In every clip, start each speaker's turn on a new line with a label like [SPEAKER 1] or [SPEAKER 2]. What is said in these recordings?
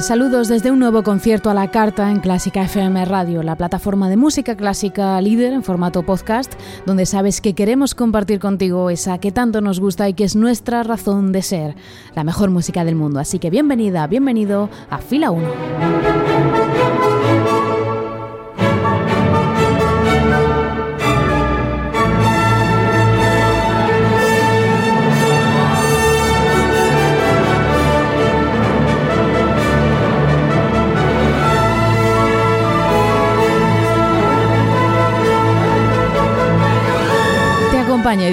[SPEAKER 1] Saludos desde un nuevo concierto a la carta en Clásica FM Radio, la plataforma de música clásica líder en formato podcast, donde sabes que queremos compartir contigo esa que tanto nos gusta y que es nuestra razón de ser, la mejor música del mundo. Así que bienvenida, bienvenido a Fila 1.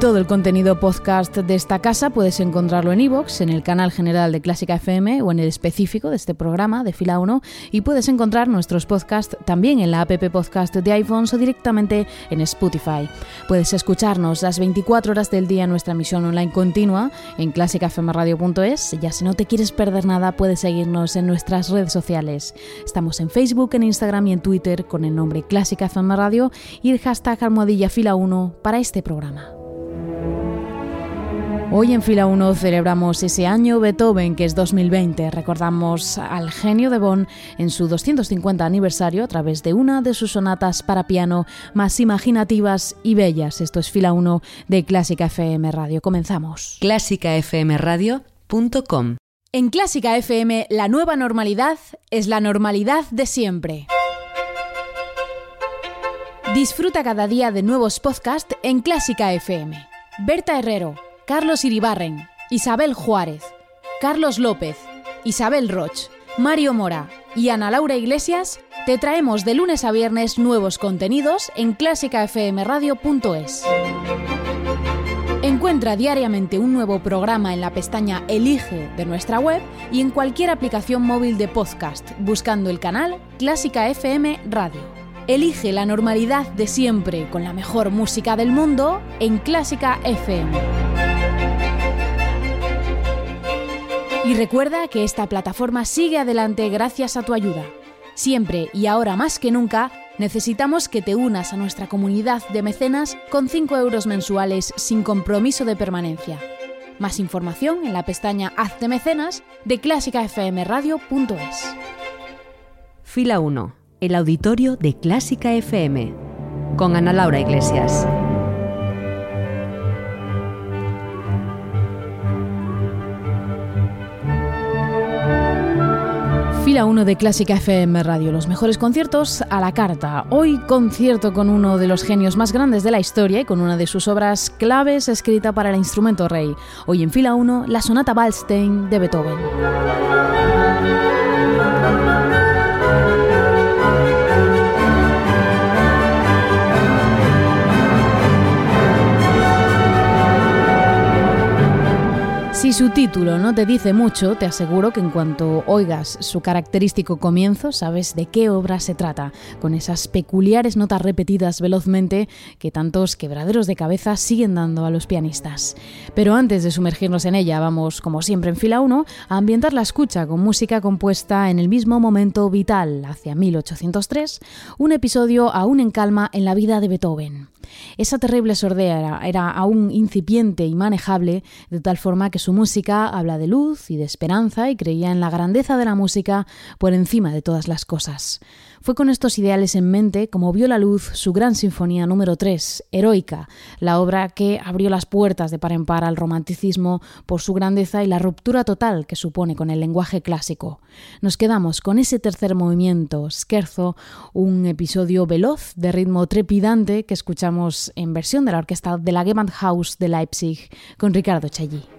[SPEAKER 1] Todo el contenido podcast de esta casa puedes encontrarlo en iVoox, en el canal general de Clásica FM o en el específico de este programa de Fila 1 y puedes encontrar nuestros podcasts también en la app podcast de iPhones o directamente en Spotify. Puedes escucharnos las 24 horas del día en nuestra emisión online continua en clásicafmradio.es. Ya si no te quieres perder nada, puedes seguirnos en nuestras redes sociales. Estamos en Facebook, en Instagram y en Twitter con el nombre Clásica FM Radio y el hashtag almohadilla fila 1 para este programa. Hoy en Fila 1 celebramos ese año Beethoven que es 2020. Recordamos al genio de Bonn en su 250 aniversario a través de una de sus sonatas para piano más imaginativas y bellas. Esto es Fila 1 de Clásica FM Radio. Comenzamos.
[SPEAKER 2] clásicafmradio.com
[SPEAKER 1] En Clásica FM la nueva normalidad es la normalidad de siempre. Disfruta cada día de nuevos podcasts en Clásica FM. Berta Herrero, Carlos Iribarren, Isabel Juárez, Carlos López, Isabel Roch, Mario Mora y Ana Laura Iglesias te traemos de lunes a viernes nuevos contenidos en clásicafmradio.es. Encuentra diariamente un nuevo programa en la pestaña Elige de nuestra web y en cualquier aplicación móvil de podcast buscando el canal Clásica FM Radio. Elige la normalidad de siempre con la mejor música del mundo en Clásica FM. Y recuerda que esta plataforma sigue adelante gracias a tu ayuda. Siempre y ahora más que nunca, necesitamos que te unas a nuestra comunidad de mecenas con 5 euros mensuales sin compromiso de permanencia. Más información en la pestaña Hazte mecenas de clásicafmradio.es.
[SPEAKER 2] Fila 1. El auditorio de Clásica FM. Con Ana Laura Iglesias.
[SPEAKER 1] Fila 1 de Clásica FM Radio, los mejores conciertos a la carta. Hoy concierto con uno de los genios más grandes de la historia y con una de sus obras claves escrita para el instrumento rey. Hoy en Fila 1, la sonata Waldstein de Beethoven. Si su título no te dice mucho, te aseguro que en cuanto oigas su característico comienzo, sabes de qué obra se trata, con esas peculiares notas repetidas velozmente que tantos quebraderos de cabeza siguen dando a los pianistas. Pero antes de sumergirnos en ella, vamos, como siempre en fila 1, a ambientar la escucha con música compuesta en el mismo momento vital, hacia 1803, un episodio aún en calma en la vida de Beethoven. Esa terrible sordera era aún incipiente y manejable, de tal forma que su música habla de luz y de esperanza y creía en la grandeza de la música por encima de todas las cosas. Fue con estos ideales en mente como vio la luz su gran sinfonía número 3, Heroica, la obra que abrió las puertas de par en par al romanticismo por su grandeza y la ruptura total que supone con el lenguaje clásico. Nos quedamos con ese tercer movimiento, Scherzo, un episodio veloz de ritmo trepidante que escuchamos en versión de la orquesta de la Gewandhaus de Leipzig con Ricardo Chagui.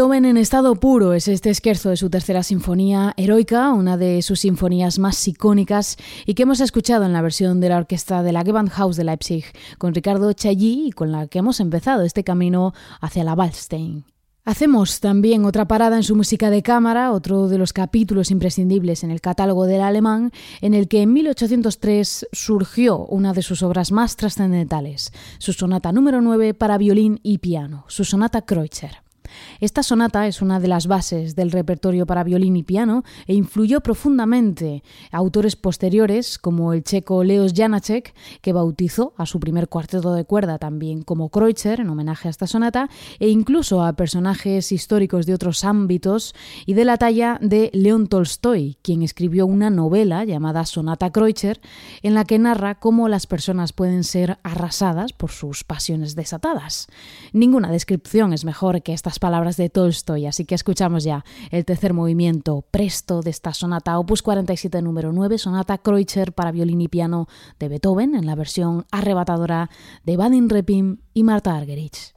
[SPEAKER 1] Beethoven en estado puro es este esquerzo de su tercera sinfonía heroica, una de sus sinfonías más icónicas y que hemos escuchado en la versión de la orquesta de la Gewandhaus de Leipzig con Ricardo Chailly y con la que hemos empezado este camino hacia la Waldstein. Hacemos también otra parada en su música de cámara, otro de los capítulos imprescindibles en el catálogo del alemán, en el que en 1803 surgió una de sus obras más trascendentales, su sonata número 9 para violín y piano, su sonata Kreutzer. Esta sonata es una de las bases del repertorio para violín y piano e influyó profundamente a autores posteriores como el checo Leos Janacek, que bautizó a su primer cuarteto de cuerda también como Kreutzer en homenaje a esta sonata, e incluso a personajes históricos de otros ámbitos y de la talla de León Tolstoy, quien escribió una novela llamada Sonata Kreutzer, en la que narra cómo las personas pueden ser arrasadas por sus pasiones desatadas. Ninguna descripción es mejor que estas palabras de Tolstoy, así que escuchamos ya el tercer movimiento presto de esta sonata opus 47 número 9, sonata Kreutzer para violín y piano de Beethoven en la versión arrebatadora de Vadim Repin y Marta Argerich.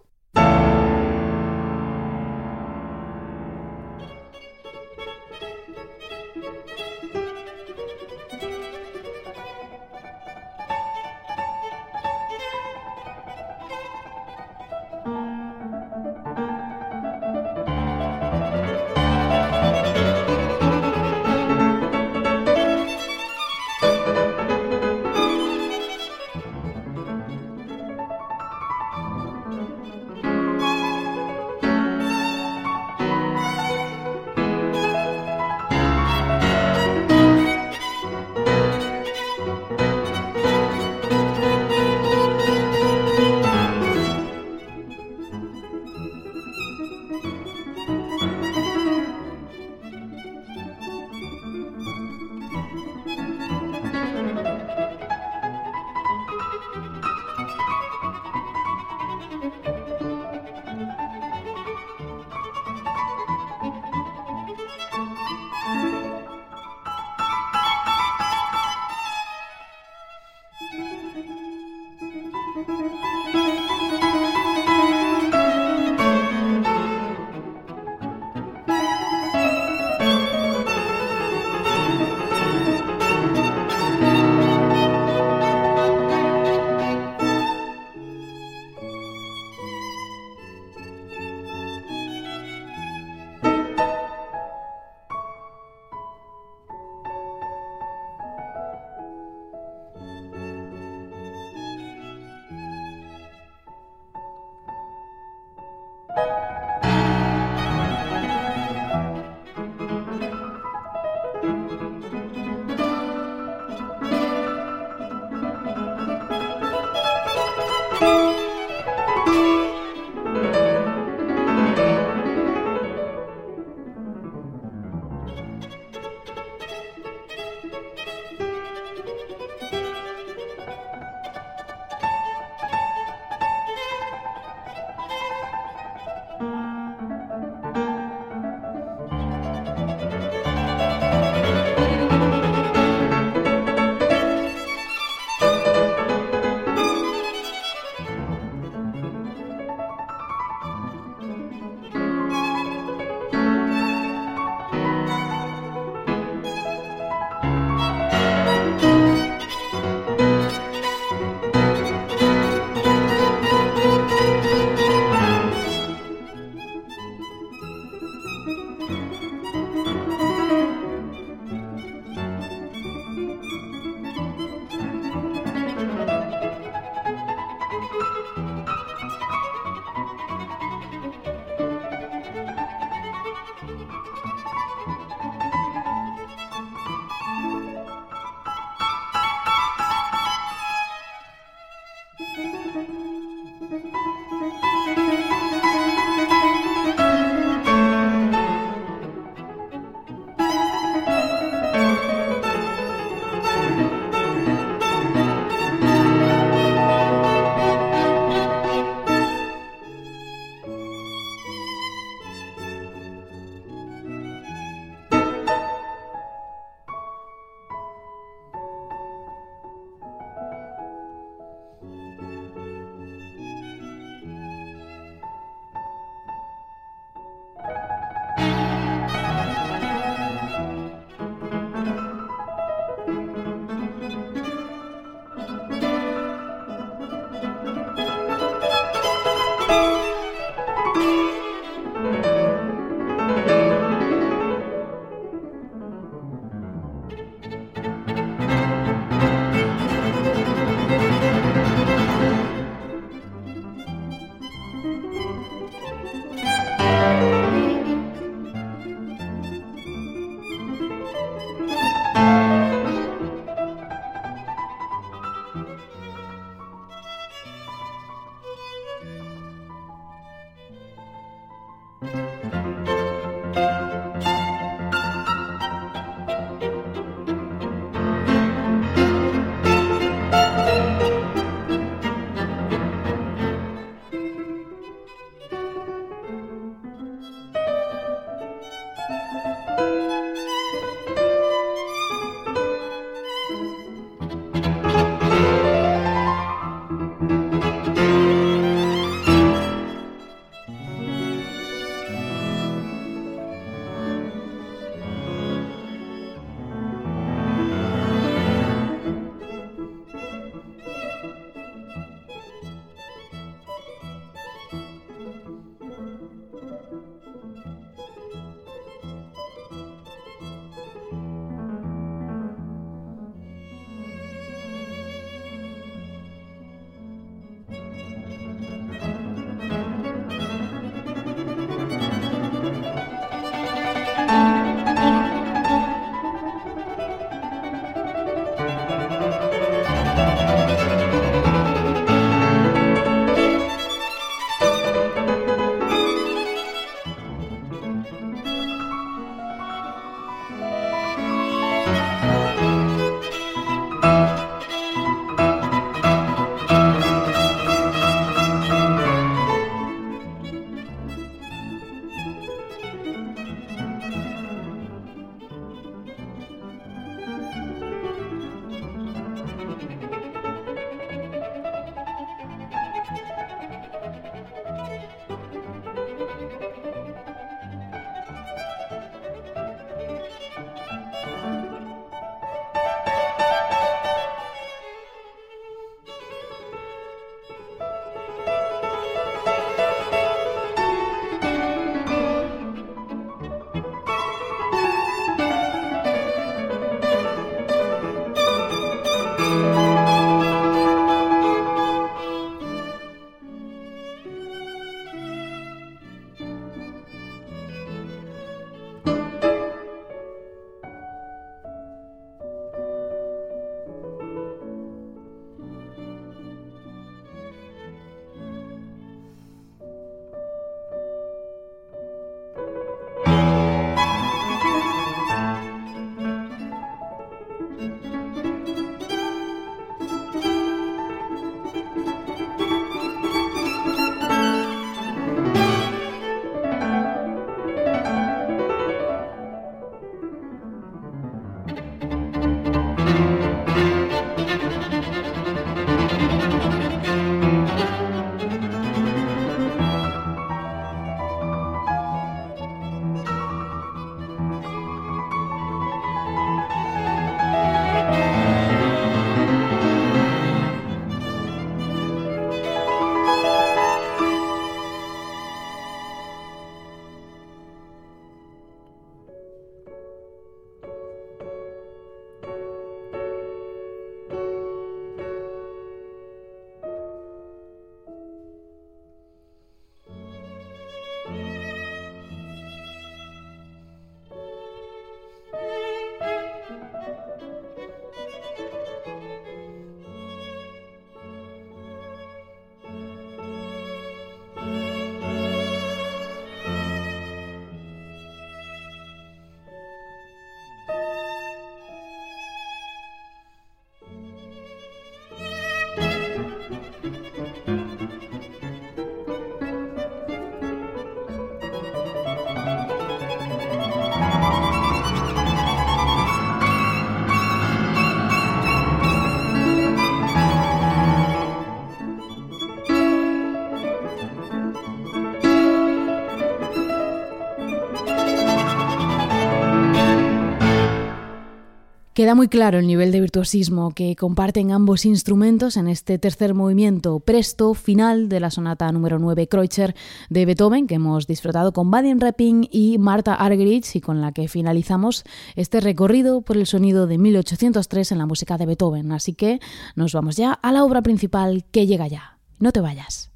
[SPEAKER 1] Queda muy claro el nivel de virtuosismo que comparten ambos instrumentos en este tercer movimiento presto final de la sonata número 9 Kreutzer de Beethoven que hemos disfrutado con Vadim Rapping y Marta Argerich y con la que finalizamos este recorrido por el sonido de 1803 en la música de Beethoven. Así que nos vamos ya a la obra principal que llega ya. No te vayas.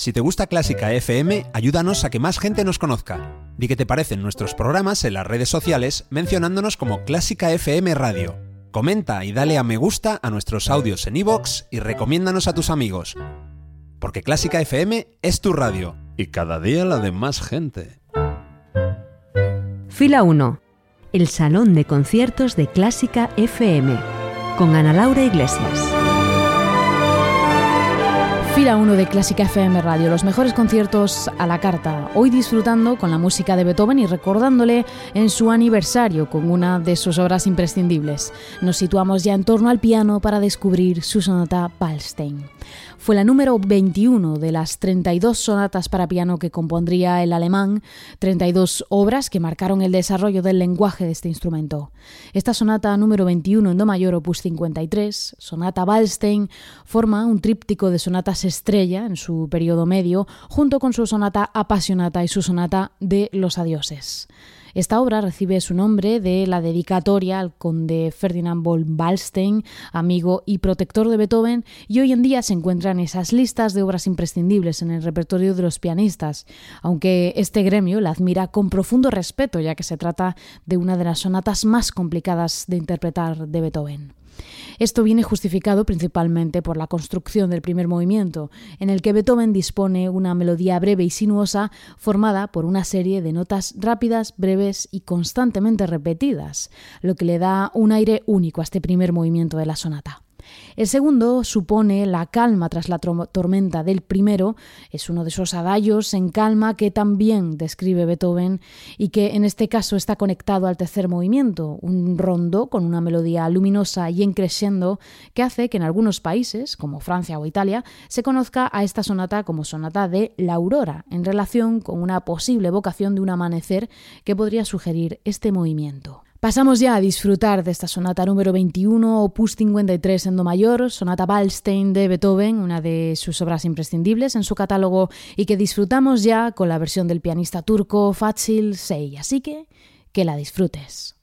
[SPEAKER 3] Si te gusta Clásica FM, ayúdanos a que más gente nos conozca. Di qué te parecen nuestros programas en las redes sociales mencionándonos como Clásica FM Radio. Comenta y dale a me gusta a nuestros audios en iVoox y recomiéndanos a tus amigos. Porque Clásica FM es tu radio y cada día la de más gente.
[SPEAKER 2] Fila 1. El Salón de Conciertos de Clásica FM. Con Ana Laura Iglesias.
[SPEAKER 1] Fila 1 de Clásica FM Radio, los mejores conciertos a la carta, hoy disfrutando con la música de Beethoven y recordándole en su aniversario con una de sus obras imprescindibles. Nos situamos ya en torno al piano para descubrir su sonata Palstein. Fue la número 21 de las 32 sonatas para piano que compondría el alemán, 32 obras que marcaron el desarrollo del lenguaje de este instrumento. Esta sonata número 21 en Do mayor opus 53, sonata Wallstein, forma un tríptico de sonatas estrella en su periodo medio, junto con su sonata apasionata y su sonata de los adioses. Esta obra recibe su nombre de la dedicatoria al conde Ferdinand von Wallstein, amigo y protector de Beethoven, y hoy en día se encuentra en esas listas de obras imprescindibles en el repertorio de los pianistas, aunque este gremio la admira con profundo respeto, ya que se trata de una de las sonatas más complicadas de interpretar de Beethoven. Esto viene justificado principalmente por la construcción del primer movimiento, en el que Beethoven dispone una melodía breve y sinuosa formada por una serie de notas rápidas, breves y constantemente repetidas, lo que le da un aire único a este primer movimiento de la sonata. El segundo supone la calma tras la tormenta del primero, es uno de esos adallos en calma que también describe Beethoven y que en este caso está conectado al tercer movimiento, un rondo con una melodía luminosa y en crescendo que hace que en algunos países, como Francia o Italia, se conozca a esta sonata como sonata de la aurora, en relación con una posible evocación de un amanecer que podría sugerir este movimiento. Pasamos ya a disfrutar de esta sonata número 21, opus 53 en do mayor, sonata Wallstein de Beethoven, una de sus obras imprescindibles en su catálogo y que disfrutamos ya con la versión del pianista turco Fatsil Sey. Así que que la disfrutes.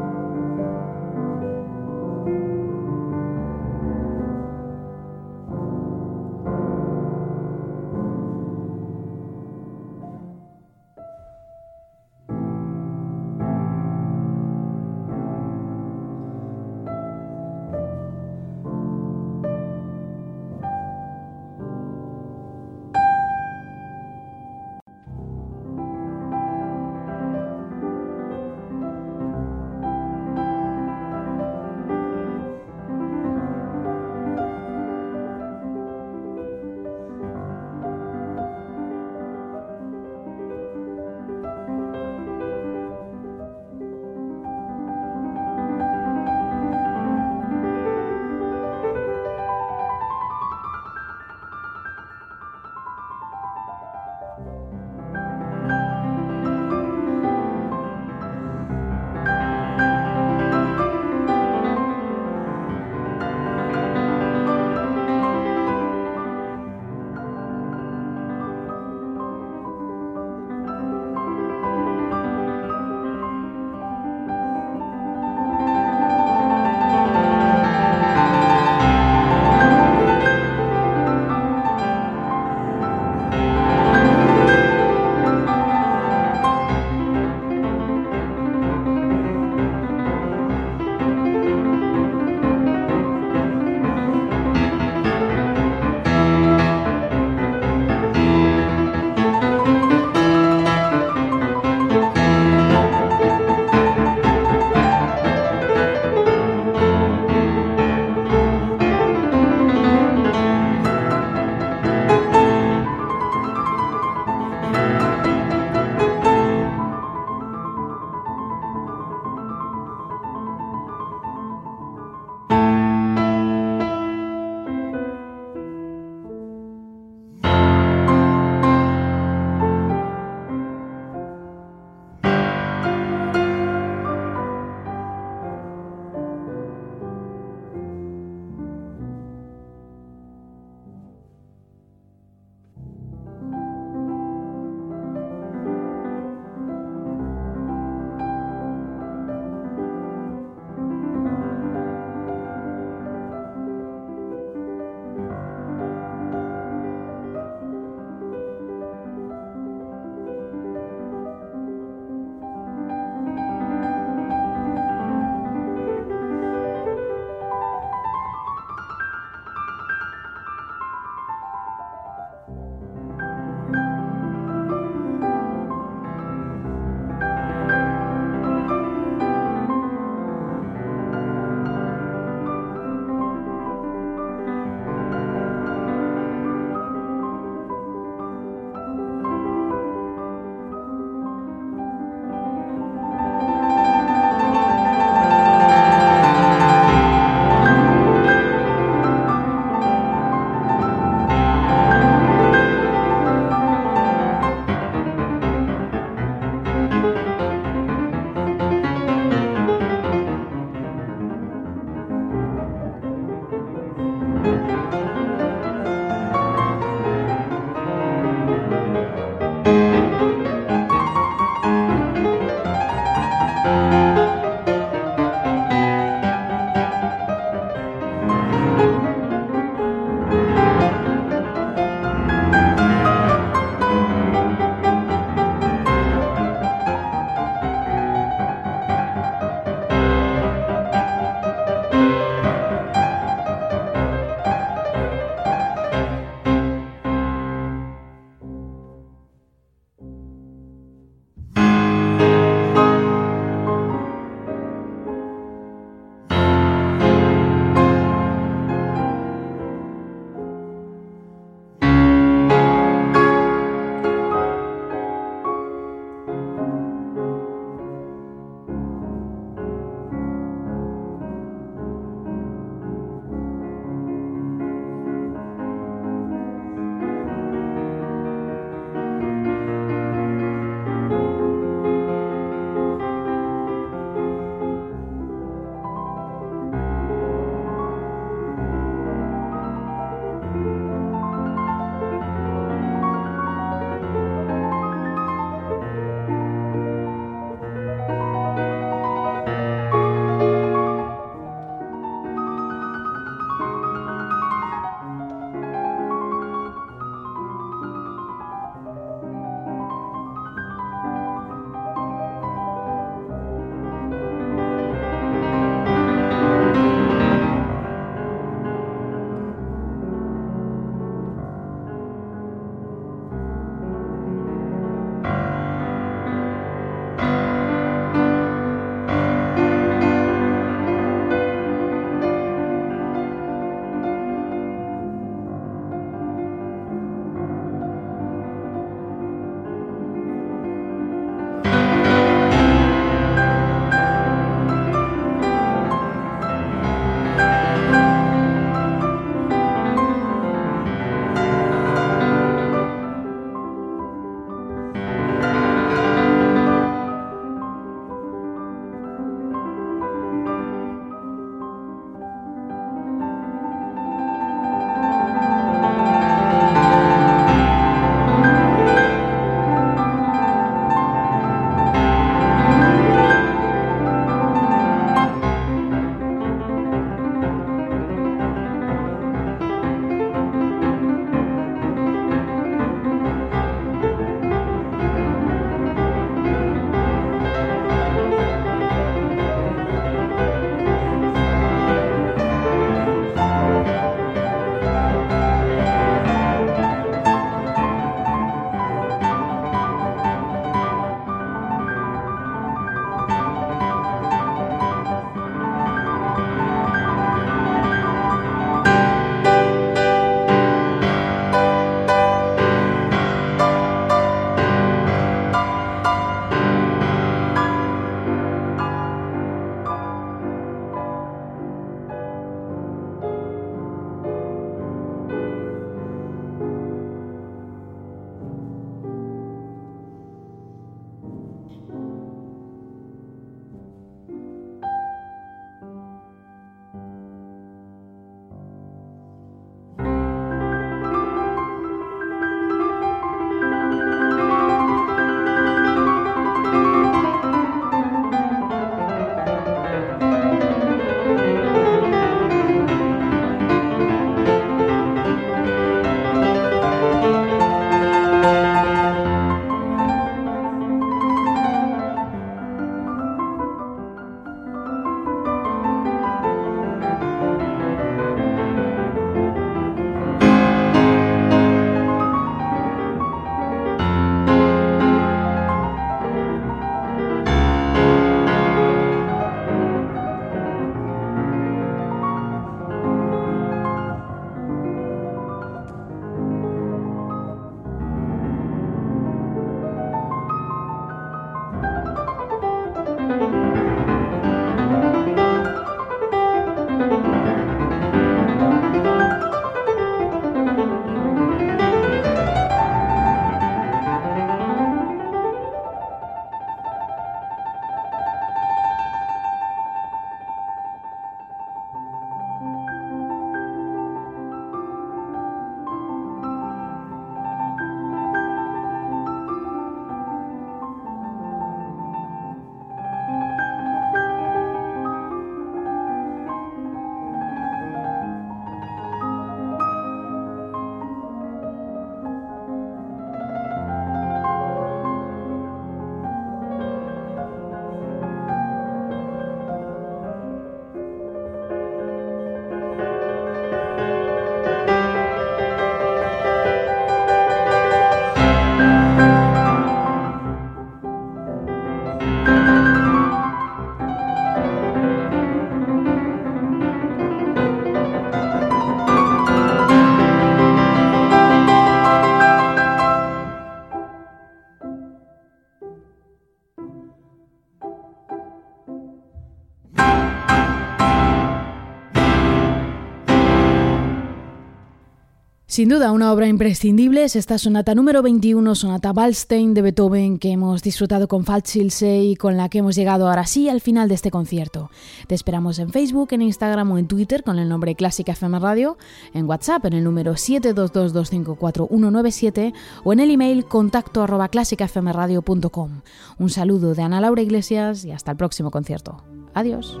[SPEAKER 1] Sin duda, una obra imprescindible es esta sonata número 21, sonata Waldstein de Beethoven, que hemos disfrutado con Falschilse y con la que hemos llegado ahora sí al final de este concierto. Te esperamos en Facebook, en Instagram o en Twitter con el nombre Clásica FM Radio, en WhatsApp en el número 722254197 o en el email contacto arroba clásicafmradio.com. Un saludo de Ana Laura Iglesias y hasta el próximo concierto. Adiós.